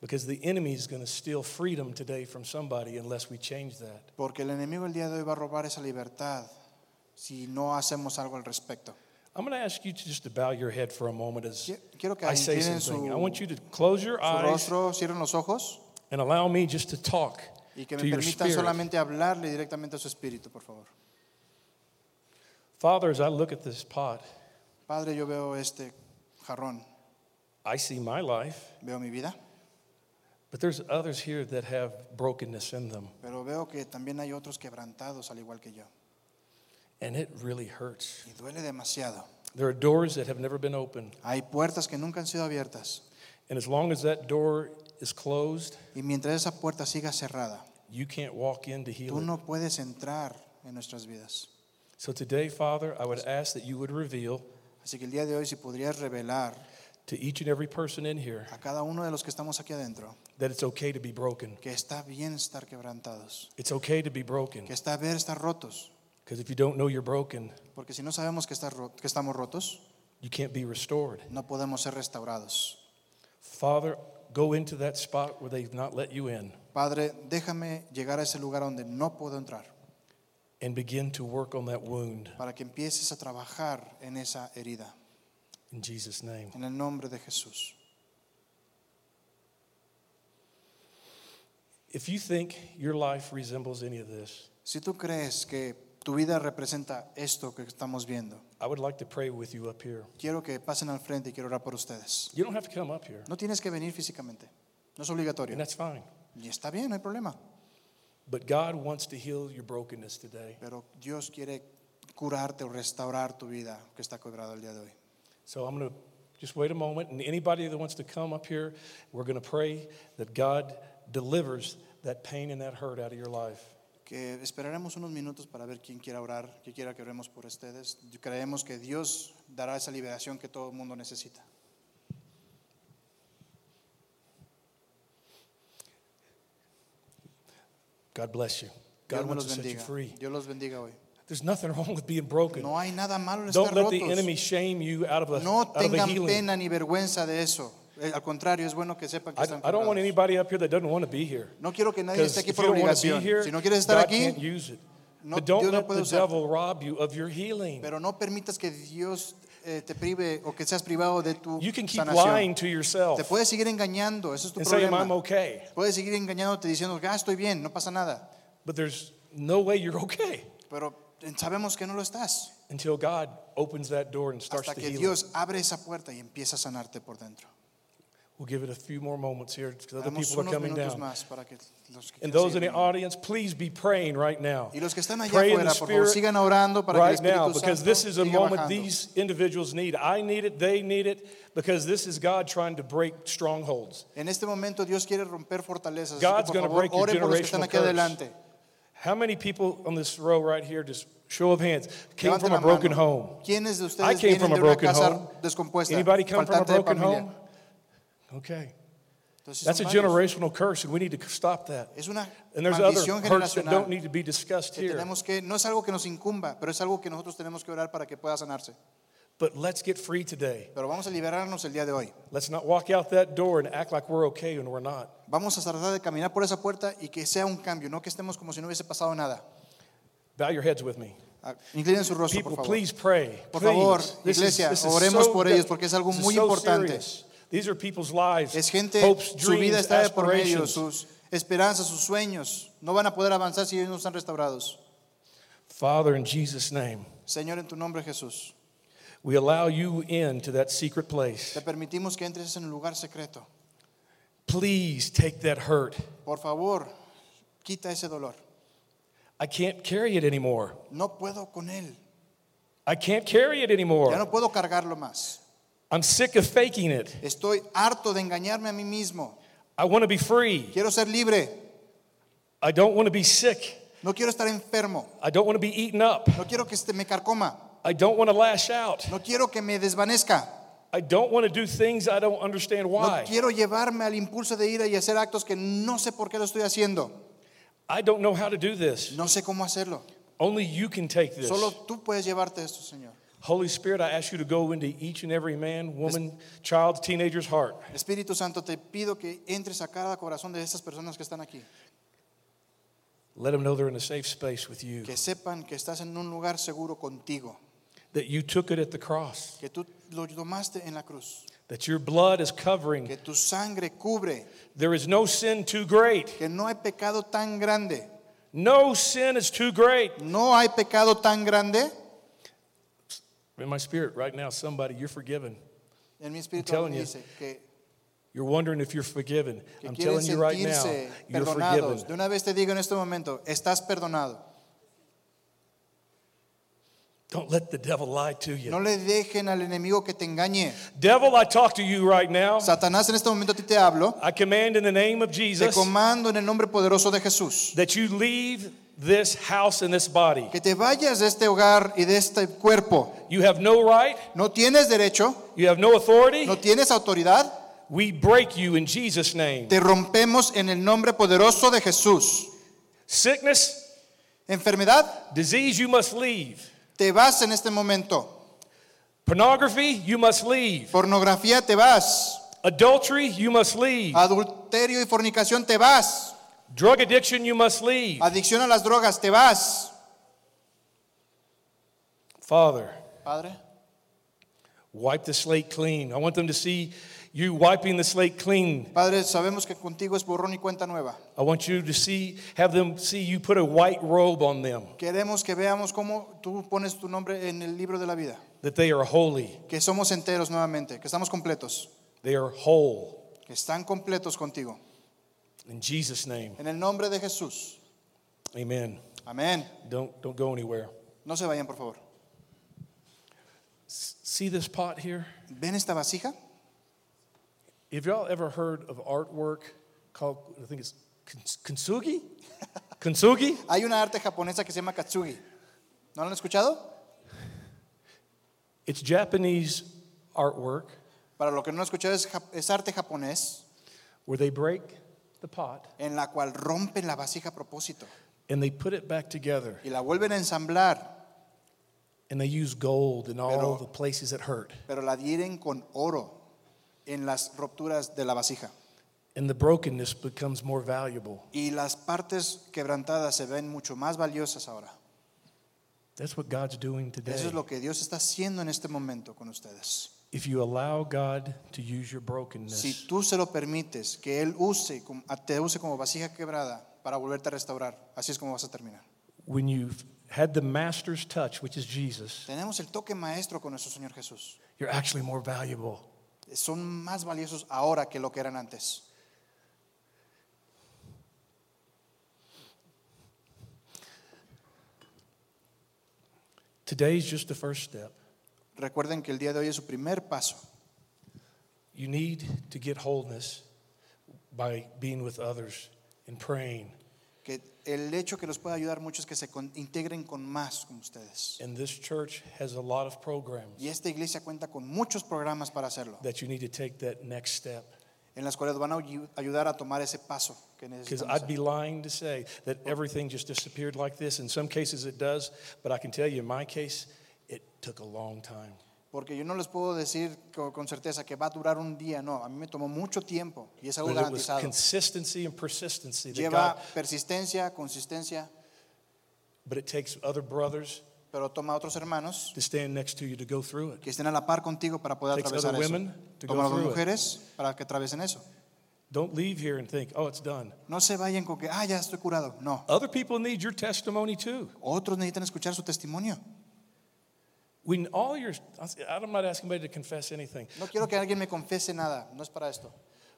because the enemy is going to steal freedom today from somebody unless we change that. Porque el enemigo el día de hoy va a robar esa libertad si no hacemos algo al respecto. I'm going to ask you to just to bow your head for a moment as Quiero que I say something. su, I want you to close your eyes rostro, cierren los ojos and allow me just to talk y que to me your permitan spirit. solamente hablarle directamente a su espíritu, por favor. Father, as I look at this pot, Padre, yo veo este jarrón, I see my life, veo mi vida, but there's others here that have brokenness in them, pero veo que también hay otros quebrantados al igual que yo. and it really hurts. Y duele demasiado. There are doors that have never been opened, Hay puertas que nunca han sido abiertas. and as long as that door is closed, Y mientras esa puerta siga cerrada, you can't walk in to tú heal it. no puedes entrar en nuestras vidas. So today, Father, I would ask that you would reveal Así que el día de hoy, si podrías revelar to each and every person in here a cada uno de los que estamos aquí adentro that it's okay to be broken. que está bien estar quebrantados, It's okay to be broken. que está bien estar rotos, Because if you don't know you're broken, porque si no sabemos que, está ro- que estamos rotos, you can't be restored. no podemos ser restaurados. Father, go into that spot where they've not let you in Padre, déjame llegar a ese lugar donde no puedo entrar, and begin to work on that wound para que empieces a trabajar en esa herida, in Jesus' name. en el nombre de Jesús. If you think your life resembles any of this, Si tú crees que tu vida representa esto que estamos viendo, I would like to pray with you up here. quiero que pasen al frente y quiero orar por ustedes. You don't have to come up here, No tienes que venir físicamente, no es obligatorio. and that's fine. Y está bien, no hay problema. But God wants to heal your brokenness today. Pero Dios quiere curarte o restaurar tu vida que está quebrada el día de hoy. So I'm going to just wait a moment, and anybody that wants to come up here, we're going to pray that God delivers that pain and that hurt out of your life. Que esperaremos unos minutos para ver quién quiera orar, que quiera que oremos por ustedes. Creemos que Dios dará esa liberación que todo el mundo necesita. God bless you. God wants to set you free. Dios los bendiga hoy. There's nothing wrong with being broken. No hay nada malo en Don't estar let the enemy shame you out of a, No out of a tengan healing. pena ni vergüenza de eso. Eh, Al contrario, es bueno que sepan que I, están I don't want quebrados. anybody up here that doesn't want to be here. No quiero que nadie Because esté aquí if por you don't want to be obligación. here, Si no quieres estar God aquí, can't use it. no- but don't Dios no let puede the usar. devil rob you of your healing. pero no permitas que Dios eh, te prive o que seas privado de tu You can keep sanación. lying to yourself Te puedes seguir engañando, ese es tu and saying, problema. I'm okay. Puedes seguir engañándote diciendo, ah, estoy bien, no pasa nada. But there's no way you're okay Pero sabemos que no lo estás. until God opens that door and starts Hasta the que healing. Dios abre esa puerta y empieza a sanarte por dentro. We'll give it a few more moments here because other Damos people are coming down. que que And those in the audience, please be praying right now. Y los que están allá Pray in the por favor, Spirit sigan orando para right que el now Espíritu because Santo this is a moment bajando. these individuals need. I need it, they need it because this is God trying to break strongholds. En este momento Dios quiere romper fortalezas. God's gonna break your ore por los que están generational curse. adelante. How many people on this row right here, just show of hands, came from a broken home? De I came from a broken home. Anybody come from a broken home? Okay. Entonces, That's a generational curse, and we need to stop that. Es una And there's other hurts that don't need to be discussed here. tenemos que, no es algo que nos incumba, pero es algo que nosotros tenemos que orar para que pueda sanarse. But let's get free today. Pero vamos a liberarnos el día de hoy. Let's not walk out that door and act like we're okay when we're not. Vamos a tratar de caminar por esa puerta y que sea un cambio, no que estemos como si no hubiese pasado nada. Bow your heads with me. Ah, Inclinen su rostro, People, por favor. please pray. Por Please. favor, This is- iglesia, this is oremos so por ellos porque es algo muy so importante. serious. These are people's lives, Es gente, hopes, su vida dreams, está de por medio, sus esperanzas, sus sueños. No van a poder avanzar si ellos no están restaurados. Father, in Jesus' name, Señor, en tu nombre Jesús, we allow you into that secret place. te permitimos que entres en el lugar secreto. Please take that hurt. Por favor, quita ese dolor. I can't carry it anymore. No puedo con él. I can't carry it Ya anymore. no puedo cargarlo más. I'm sick of faking it. Estoy harto de engañarme a mí mismo. I want to be free. Quiero ser libre. I don't want to be sick. No quiero estar enfermo. I don't want to be eaten up. No quiero que este me carcoma. I don't want to lash out. No quiero que me desvanezca. I don't want to do things I don't understand No why. quiero llevarme al impulso de ira y hacer actos que no sé por qué lo estoy haciendo. I don't know how to do this. No sé cómo hacerlo. Only you can take this. Solo tú puedes llevarte esto, Señor. Holy Spirit, I ask you to go into each and every man, woman, child, teenager's heart. Espíritu Santo, te pido que entres a cada corazón de estas personas que están aquí. Let them know they're in a safe space with you. Que sepan que estás en un lugar seguro contigo. That you took it at the cross. Que tú lo tomaste en la cruz. That your blood is covering. Que tu sangre cubre. There is no sin too great. Que no hay pecado tan grande. No sin is too great. No hay pecado tan grande. In my spirit, right now, somebody, you're forgiven. En mi espíritu telling you. dice que, You're wondering if you're forgiven. que I'm quieren telling you right now, sentirse you're perdonados. forgiven. De una vez te digo en este momento, estás perdonado. Don't let the devil lie to No you. le dejen al enemigo que te engañe. Devil, I talk to you right now. Satanás, en este momento a ti te hablo. I command in the name of Te Jesus comando en el nombre poderoso de Jesús. that you leave this house and this body. Que te vayas de este hogar y de este cuerpo. You have no right, No tienes derecho, you have no authority. no tienes autoridad. We break you in Jesus' name. Te rompemos en el nombre poderoso de Jesús. Sickness, Enfermedad, disease, you must leave. te vas en este momento. Pornography, you must leave. Pornografía, te vas. Adultery, you must leave. Adulterio y fornicación, te vas. Drug addiction, you must leave. Adicción a las drogas, te vas. Father, Padre, wipe the slate clean. I want them to see You wiping the slate clean. Padre, sabemos que contigo es borrón y cuenta nueva. I want you to see, have them see you put a white robe on them, Queremos que veamos cómo tú pones tu nombre en el libro de la vida. that they are holy, Que somos enteros nuevamente, que estamos completos, they are whole. que están completos contigo. In Jesus' name, En el nombre de Jesús. amen. Amén. Don't, don't go anywhere. No se vayan, por favor. See this pot here? ¿Ven esta vasija? Have y'all ever heard of artwork called, I think it's kintsugi? kintsugi? Hay una arte japonesa que se llama katsugi. ¿No lo han escuchado? It's Japanese artwork Para lo que no lo han escuchado, es, es arte japonés where they break the pot en la cual rompen la vasija a propósito and they put it back together y la vuelven a ensamblar, and they use gold in all Pero- the places that hurt. pero la adhieren con oro en las rupturas de la vasija. And the brokenness becomes more valuable. Y las partes quebrantadas se ven mucho más valiosas ahora. That's what God's doing today. Eso es lo que Dios está haciendo en este momento con ustedes. If you allow God to use your brokenness, Si tú se lo permites, que Él use, te use como vasija quebrada para volverte a restaurar, así es como vas a terminar. when you've had the master's touch, which is Jesus, Tenemos el toque maestro con nuestro Señor Jesús. you're actually more valuable. Son más valiosos ahora que lo que eran antes. Today's just the first step. Recuerden que el día de hoy es su primer paso. You need to get wholeness by being with others and praying. Que el hecho que los puede ayudar mucho es que se con- integren con más como ustedes. And this church has a lot of programs Y esta iglesia cuenta con muchos programas para hacerlo, that you need to take that next step. en las cuales van a ayu- ayudar a tomar ese paso que Because. I'd be lying to say that everything just disappeared like this. In some cases it does, but I can tell you in my case, took a long time. Porque yo no les puedo decir co- con certeza que va a durar un día, no, a mí me tomó mucho tiempo y es algo But it was garantizado. consistency and persistency that Lleva God, persistencia, consistencia, but it takes other brothers pero toma a otros hermanos to stand next to you to go through it. que estén a la par contigo para poder Takes atravesar other eso. women to go Toma a las through it. mujeres para que atraviesen eso. Don't leave here and think, oh, it's done. No se vayan con que, ah, ya estoy curado. No, Other people need your testimony too. otros necesitan escuchar su testimonio. When all your, I'm not asking anybody to confess anything, No quiero que alguien me confese nada, no es para esto.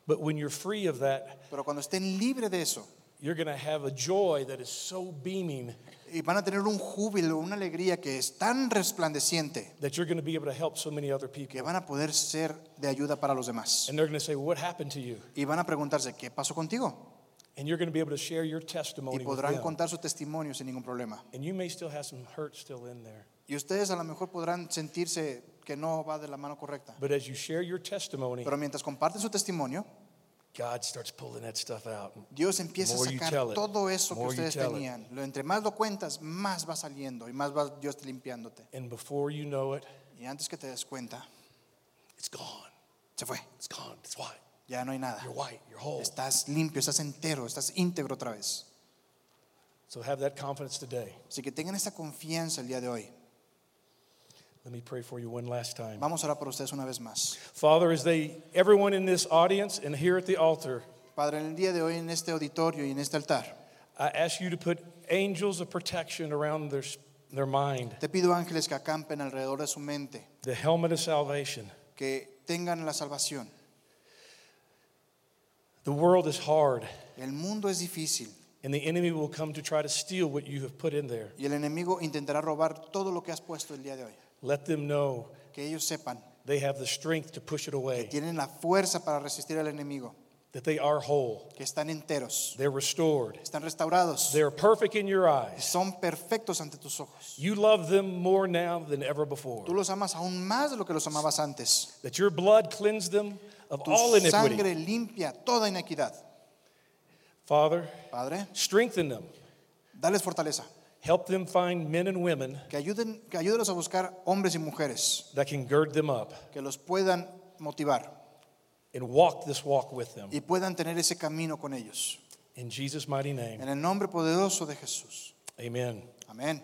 but when you're free of that, Pero cuando estén libres de eso you're going to have a joy that is so beaming y van a tener un júbilo, una alegría que es tan resplandeciente that you're going to be able to help so many other people. que van a poder ser de ayuda para los demás. And they're going to say, What happened to you? Y van a preguntarse, ¿qué pasó contigo? And you're going to be able to share your Y testimony with podrán them. contar su testimonio sin ningún problema. And you may still have some hurt still in there. Y ustedes a lo mejor podrán sentirse que no va de la mano correcta. But as you share your testimony, Pero mientras comparten su testimonio, God starts pulling that stuff out. Dios empieza a sacar todo eso que ustedes tenían. Lo entre más lo cuentas, más va saliendo y más va Dios limpiándote. And before you know it, Y antes que te des cuenta, it's gone. se fue. It's gone. It's white. Ya no hay nada. You're white. You're whole. Estás limpio, estás entero, estás íntegro otra vez. So have that confidence today. Así que tengan esta confianza el día de hoy. Let me pray for you one last time. Vamos a orar por ustedes una vez más. Father, as they, everyone in this audience and here at the altar, Padre, en el día de hoy, en este auditorio y en este altar, I ask you to put angels of protection around their, their mind, te pido ángeles que acampen alrededor de su mente, the helmet of salvation. que tengan la salvación. The world is hard, El mundo es difícil and the enemy will come to try to steal what you have put in there. y el enemigo intentará robar todo lo que has puesto el día de hoy. Let them know Que ellos sepan they have the strength to push it que away, tienen la fuerza para resistir al enemigo, that they are whole, que están enteros, they're restored, están restaurados, they're perfect in your eyes. son perfectos ante tus ojos. You love them more now than ever before. Tú los amas aún más de lo que los amabas antes. That your blood cleansed them of Tu all iniquity. sangre limpia toda inequidad. Father, Padre, strengthen them. dales fortaleza. Help them find men and women Que ayuden, que ayúdelos a buscar hombres y mujeres that can gird them up que los puedan motivar and walk this walk with them. y puedan tener ese camino con ellos. In Jesus' mighty name, En el nombre poderoso de Jesús. amen. Amén.